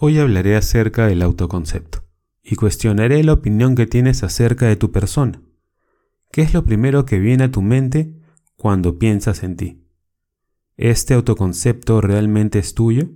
Hoy hablaré acerca del autoconcepto y cuestionaré la opinión que tienes acerca de tu persona. ¿Qué es lo primero que viene a tu mente cuando piensas en ti? ¿Este autoconcepto realmente es tuyo?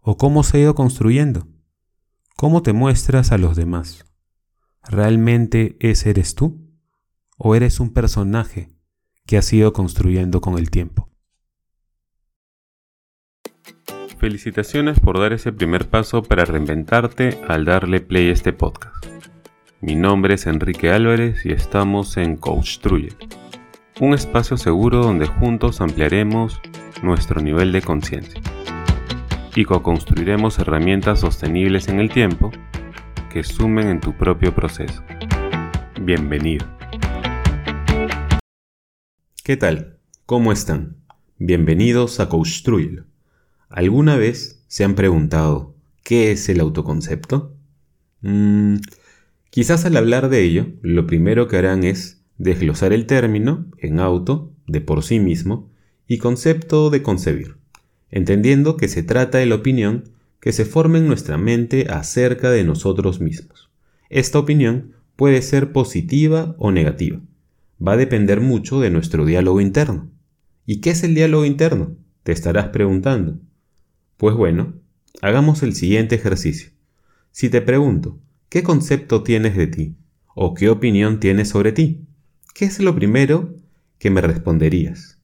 ¿O cómo se ha ido construyendo? ¿Cómo te muestras a los demás? ¿Realmente ese eres tú? ¿O eres un personaje que has ido construyendo con el tiempo? Felicitaciones por dar ese primer paso para reinventarte al darle play a este podcast. Mi nombre es Enrique Álvarez y estamos en Coach Truye, un espacio seguro donde juntos ampliaremos nuestro nivel de conciencia y co-construiremos herramientas sostenibles en el tiempo que sumen en tu propio proceso. Bienvenido. ¿Qué tal? ¿Cómo están? Bienvenidos a Coach Truye ¿Alguna vez se han preguntado qué es el autoconcepto? Mm, quizás al hablar de ello, lo primero que harán es desglosar el término en auto, de por sí mismo, y concepto de concebir, entendiendo que se trata de la opinión que se forma en nuestra mente acerca de nosotros mismos. Esta opinión puede ser positiva o negativa. Va a depender mucho de nuestro diálogo interno. ¿Y qué es el diálogo interno? Te estarás preguntando. Pues bueno, hagamos el siguiente ejercicio. Si te pregunto, ¿qué concepto tienes de ti? ¿O qué opinión tienes sobre ti? ¿Qué es lo primero que me responderías?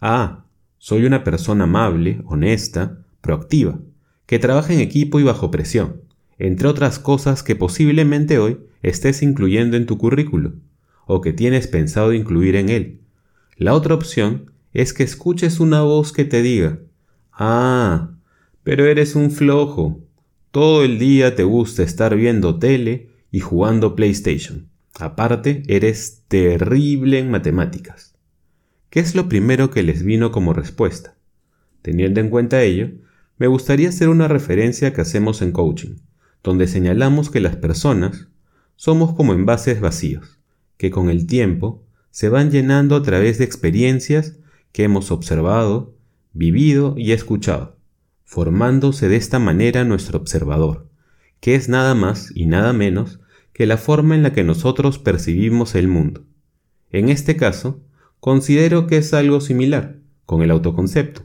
Ah, soy una persona amable, honesta, proactiva, que trabaja en equipo y bajo presión, entre otras cosas que posiblemente hoy estés incluyendo en tu currículo, o que tienes pensado incluir en él. La otra opción es que escuches una voz que te diga, ah, pero eres un flojo. Todo el día te gusta estar viendo tele y jugando PlayStation. Aparte, eres terrible en matemáticas. ¿Qué es lo primero que les vino como respuesta? Teniendo en cuenta ello, me gustaría hacer una referencia que hacemos en coaching, donde señalamos que las personas somos como envases vacíos, que con el tiempo se van llenando a través de experiencias que hemos observado, vivido y escuchado formándose de esta manera nuestro observador, que es nada más y nada menos que la forma en la que nosotros percibimos el mundo. En este caso, considero que es algo similar con el autoconcepto.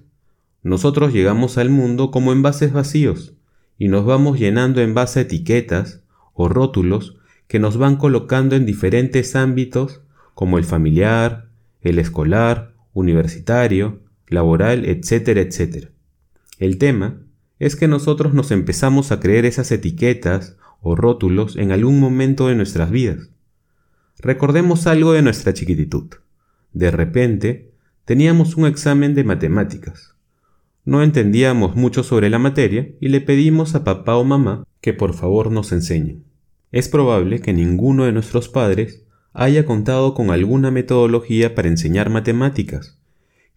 Nosotros llegamos al mundo como envases vacíos y nos vamos llenando en base a etiquetas o rótulos que nos van colocando en diferentes ámbitos como el familiar, el escolar, universitario, laboral, etcétera, etcétera. El tema es que nosotros nos empezamos a creer esas etiquetas o rótulos en algún momento de nuestras vidas. Recordemos algo de nuestra chiquititud. De repente, teníamos un examen de matemáticas. No entendíamos mucho sobre la materia y le pedimos a papá o mamá que por favor nos enseñen. Es probable que ninguno de nuestros padres haya contado con alguna metodología para enseñar matemáticas,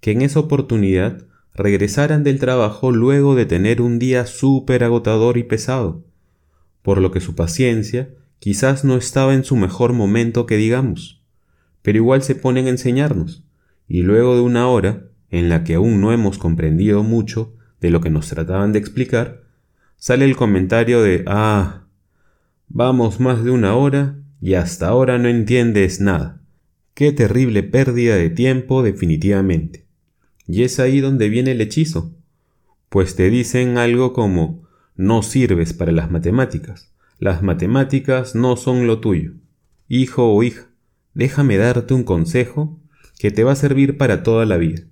que en esa oportunidad regresaran del trabajo luego de tener un día súper agotador y pesado, por lo que su paciencia quizás no estaba en su mejor momento que digamos, pero igual se ponen a enseñarnos, y luego de una hora, en la que aún no hemos comprendido mucho de lo que nos trataban de explicar, sale el comentario de Ah, vamos más de una hora y hasta ahora no entiendes nada. Qué terrible pérdida de tiempo definitivamente. Y es ahí donde viene el hechizo, pues te dicen algo como no sirves para las matemáticas, las matemáticas no son lo tuyo. Hijo o hija, déjame darte un consejo que te va a servir para toda la vida.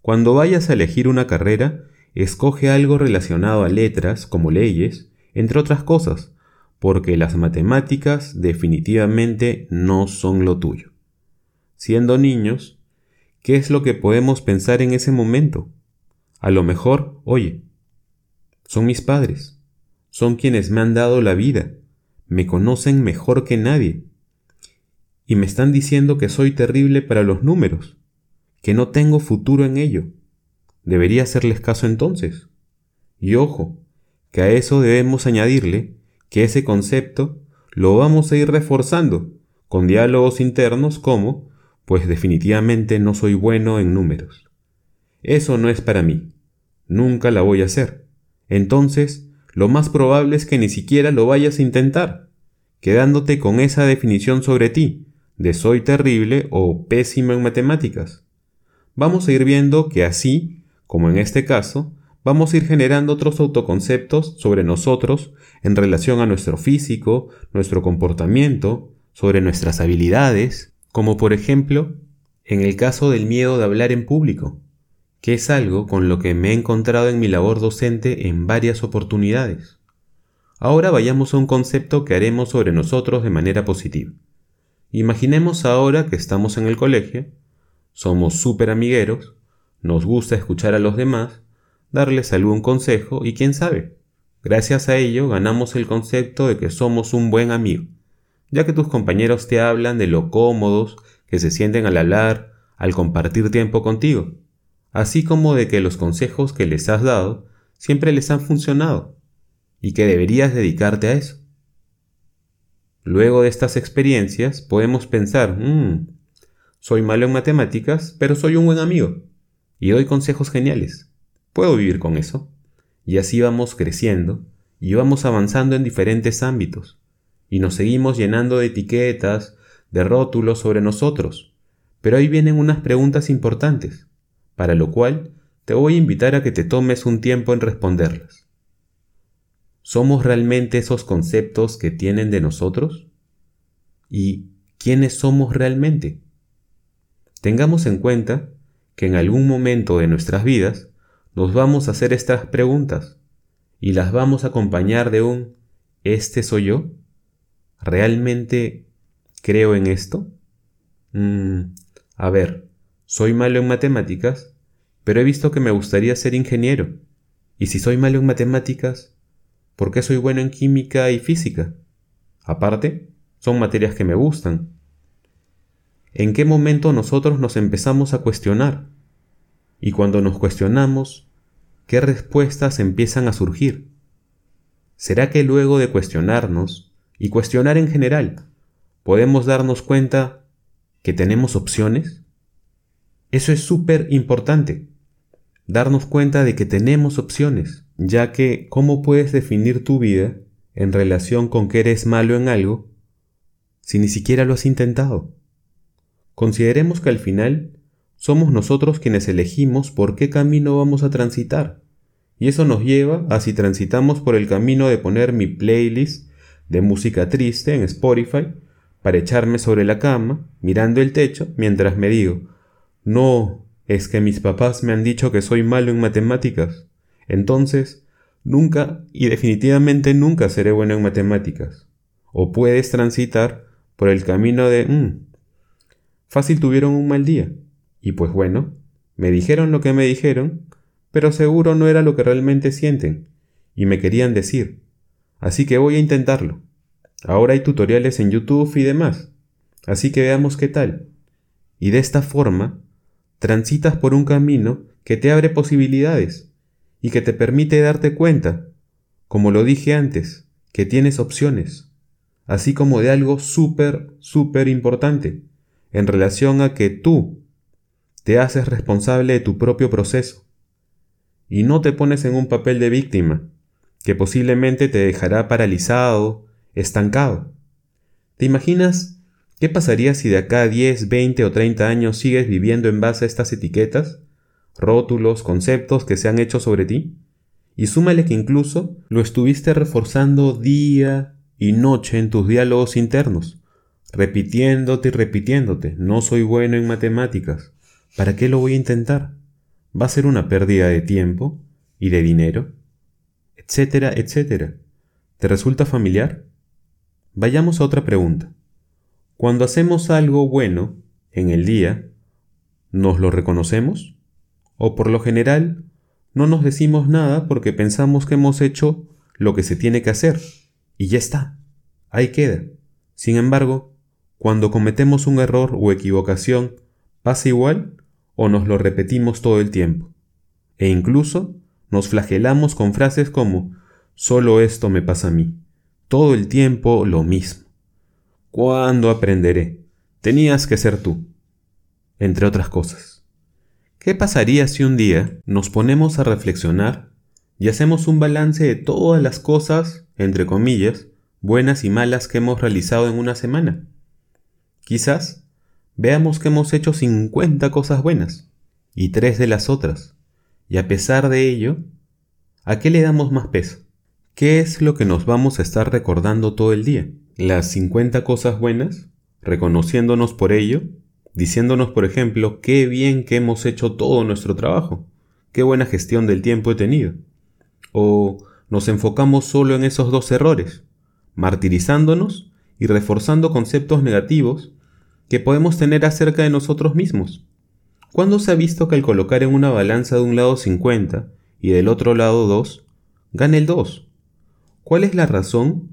Cuando vayas a elegir una carrera, escoge algo relacionado a letras como leyes, entre otras cosas, porque las matemáticas definitivamente no son lo tuyo. Siendo niños, ¿Qué es lo que podemos pensar en ese momento? A lo mejor, oye, son mis padres, son quienes me han dado la vida, me conocen mejor que nadie, y me están diciendo que soy terrible para los números, que no tengo futuro en ello. Debería hacerles caso entonces. Y ojo, que a eso debemos añadirle que ese concepto lo vamos a ir reforzando con diálogos internos como pues definitivamente no soy bueno en números. Eso no es para mí. Nunca la voy a hacer. Entonces, lo más probable es que ni siquiera lo vayas a intentar, quedándote con esa definición sobre ti, de soy terrible o pésimo en matemáticas. Vamos a ir viendo que así, como en este caso, vamos a ir generando otros autoconceptos sobre nosotros en relación a nuestro físico, nuestro comportamiento, sobre nuestras habilidades, como por ejemplo en el caso del miedo de hablar en público, que es algo con lo que me he encontrado en mi labor docente en varias oportunidades. Ahora vayamos a un concepto que haremos sobre nosotros de manera positiva. Imaginemos ahora que estamos en el colegio, somos súper amigueros, nos gusta escuchar a los demás, darles algún consejo y quién sabe, gracias a ello ganamos el concepto de que somos un buen amigo, ya que tus compañeros te hablan de lo cómodos que se sienten al hablar, al compartir tiempo contigo, así como de que los consejos que les has dado siempre les han funcionado y que deberías dedicarte a eso. Luego de estas experiencias podemos pensar, mmm, soy malo en matemáticas, pero soy un buen amigo y doy consejos geniales. Puedo vivir con eso. Y así vamos creciendo y vamos avanzando en diferentes ámbitos y nos seguimos llenando de etiquetas, de rótulos sobre nosotros. Pero ahí vienen unas preguntas importantes, para lo cual te voy a invitar a que te tomes un tiempo en responderlas. ¿Somos realmente esos conceptos que tienen de nosotros? ¿Y quiénes somos realmente? Tengamos en cuenta que en algún momento de nuestras vidas nos vamos a hacer estas preguntas y las vamos a acompañar de un ¿este soy yo? ¿Realmente creo en esto? Mm, a ver, soy malo en matemáticas, pero he visto que me gustaría ser ingeniero. Y si soy malo en matemáticas, ¿por qué soy bueno en química y física? Aparte, son materias que me gustan. ¿En qué momento nosotros nos empezamos a cuestionar? Y cuando nos cuestionamos, ¿qué respuestas empiezan a surgir? ¿Será que luego de cuestionarnos, y cuestionar en general, podemos darnos cuenta que tenemos opciones? Eso es súper importante, darnos cuenta de que tenemos opciones, ya que ¿cómo puedes definir tu vida en relación con que eres malo en algo si ni siquiera lo has intentado? Consideremos que al final somos nosotros quienes elegimos por qué camino vamos a transitar. Y eso nos lleva a si transitamos por el camino de poner mi playlist de música triste en Spotify para echarme sobre la cama, mirando el techo, mientras me digo, no, es que mis papás me han dicho que soy malo en matemáticas. Entonces, nunca y definitivamente nunca seré bueno en matemáticas. O puedes transitar por el camino de, mm, fácil tuvieron un mal día. Y pues bueno, me dijeron lo que me dijeron, pero seguro no era lo que realmente sienten, y me querían decir. Así que voy a intentarlo. Ahora hay tutoriales en YouTube y demás. Así que veamos qué tal. Y de esta forma, transitas por un camino que te abre posibilidades y que te permite darte cuenta, como lo dije antes, que tienes opciones, así como de algo súper, súper importante, en relación a que tú te haces responsable de tu propio proceso y no te pones en un papel de víctima, que posiblemente te dejará paralizado, estancado. ¿Te imaginas qué pasaría si de acá a 10, 20 o 30 años sigues viviendo en base a estas etiquetas, rótulos, conceptos que se han hecho sobre ti? Y súmale que incluso lo estuviste reforzando día y noche en tus diálogos internos, repitiéndote y repitiéndote, no soy bueno en matemáticas, ¿para qué lo voy a intentar? Va a ser una pérdida de tiempo y de dinero, etcétera, etcétera. ¿Te resulta familiar? Vayamos a otra pregunta. Cuando hacemos algo bueno en el día, ¿nos lo reconocemos? ¿O por lo general no nos decimos nada porque pensamos que hemos hecho lo que se tiene que hacer? Y ya está. Ahí queda. Sin embargo, cuando cometemos un error o equivocación, ¿pasa igual? o nos lo repetimos todo el tiempo. E incluso nos flagelamos con frases como solo esto me pasa a mí. Todo el tiempo lo mismo. ¿Cuándo aprenderé? Tenías que ser tú. Entre otras cosas. ¿Qué pasaría si un día nos ponemos a reflexionar y hacemos un balance de todas las cosas, entre comillas, buenas y malas que hemos realizado en una semana. Quizás veamos que hemos hecho 50 cosas buenas y tres de las otras, y a pesar de ello, ¿a qué le damos más peso? ¿Qué es lo que nos vamos a estar recordando todo el día? ¿Las 50 cosas buenas? ¿Reconociéndonos por ello? ¿Diciéndonos, por ejemplo, qué bien que hemos hecho todo nuestro trabajo? ¿Qué buena gestión del tiempo he tenido? ¿O nos enfocamos solo en esos dos errores, martirizándonos y reforzando conceptos negativos que podemos tener acerca de nosotros mismos? ¿Cuándo se ha visto que al colocar en una balanza de un lado 50 y del otro lado 2, gana el 2? ¿Cuál es la razón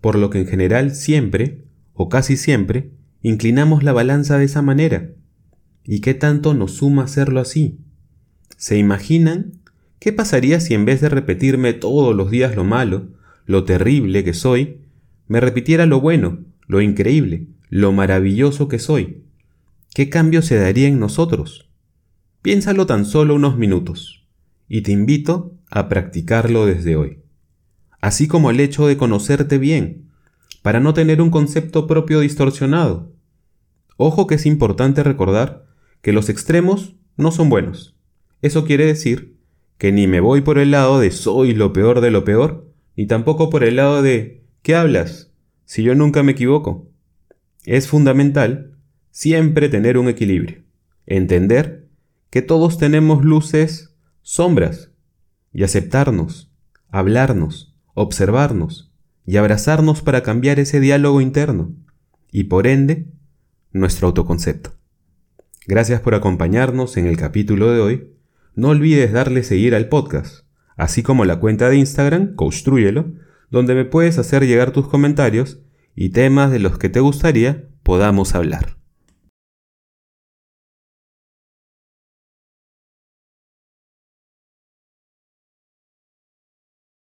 por lo que en general siempre, o casi siempre, inclinamos la balanza de esa manera? ¿Y qué tanto nos suma hacerlo así? ¿Se imaginan ¿Qué pasaría si en vez de repetirme todos los días lo malo, lo terrible que soy, me repitiera lo bueno, lo increíble, lo maravilloso que soy? ¿Qué cambio se daría en nosotros? Piénsalo tan solo unos minutos, y te invito a practicarlo desde hoy. Así como el hecho de conocerte bien, para no tener un concepto propio distorsionado. Ojo que es importante recordar que los extremos no son buenos. Eso quiere decir que ni me voy por el lado de soy lo peor de lo peor, ni tampoco por el lado de ¿qué hablas? si yo nunca me equivoco. Es fundamental siempre tener un equilibrio, entender que todos tenemos luces, sombras, y aceptarnos, hablarnos, observarnos y abrazarnos para cambiar ese diálogo interno y por ende nuestro autoconcepto. Gracias por acompañarnos en el capítulo de hoy no olvides darle seguir al podcast, así como la cuenta de Instagram, Construyelo, donde me puedes hacer llegar tus comentarios y temas de los que te gustaría podamos hablar.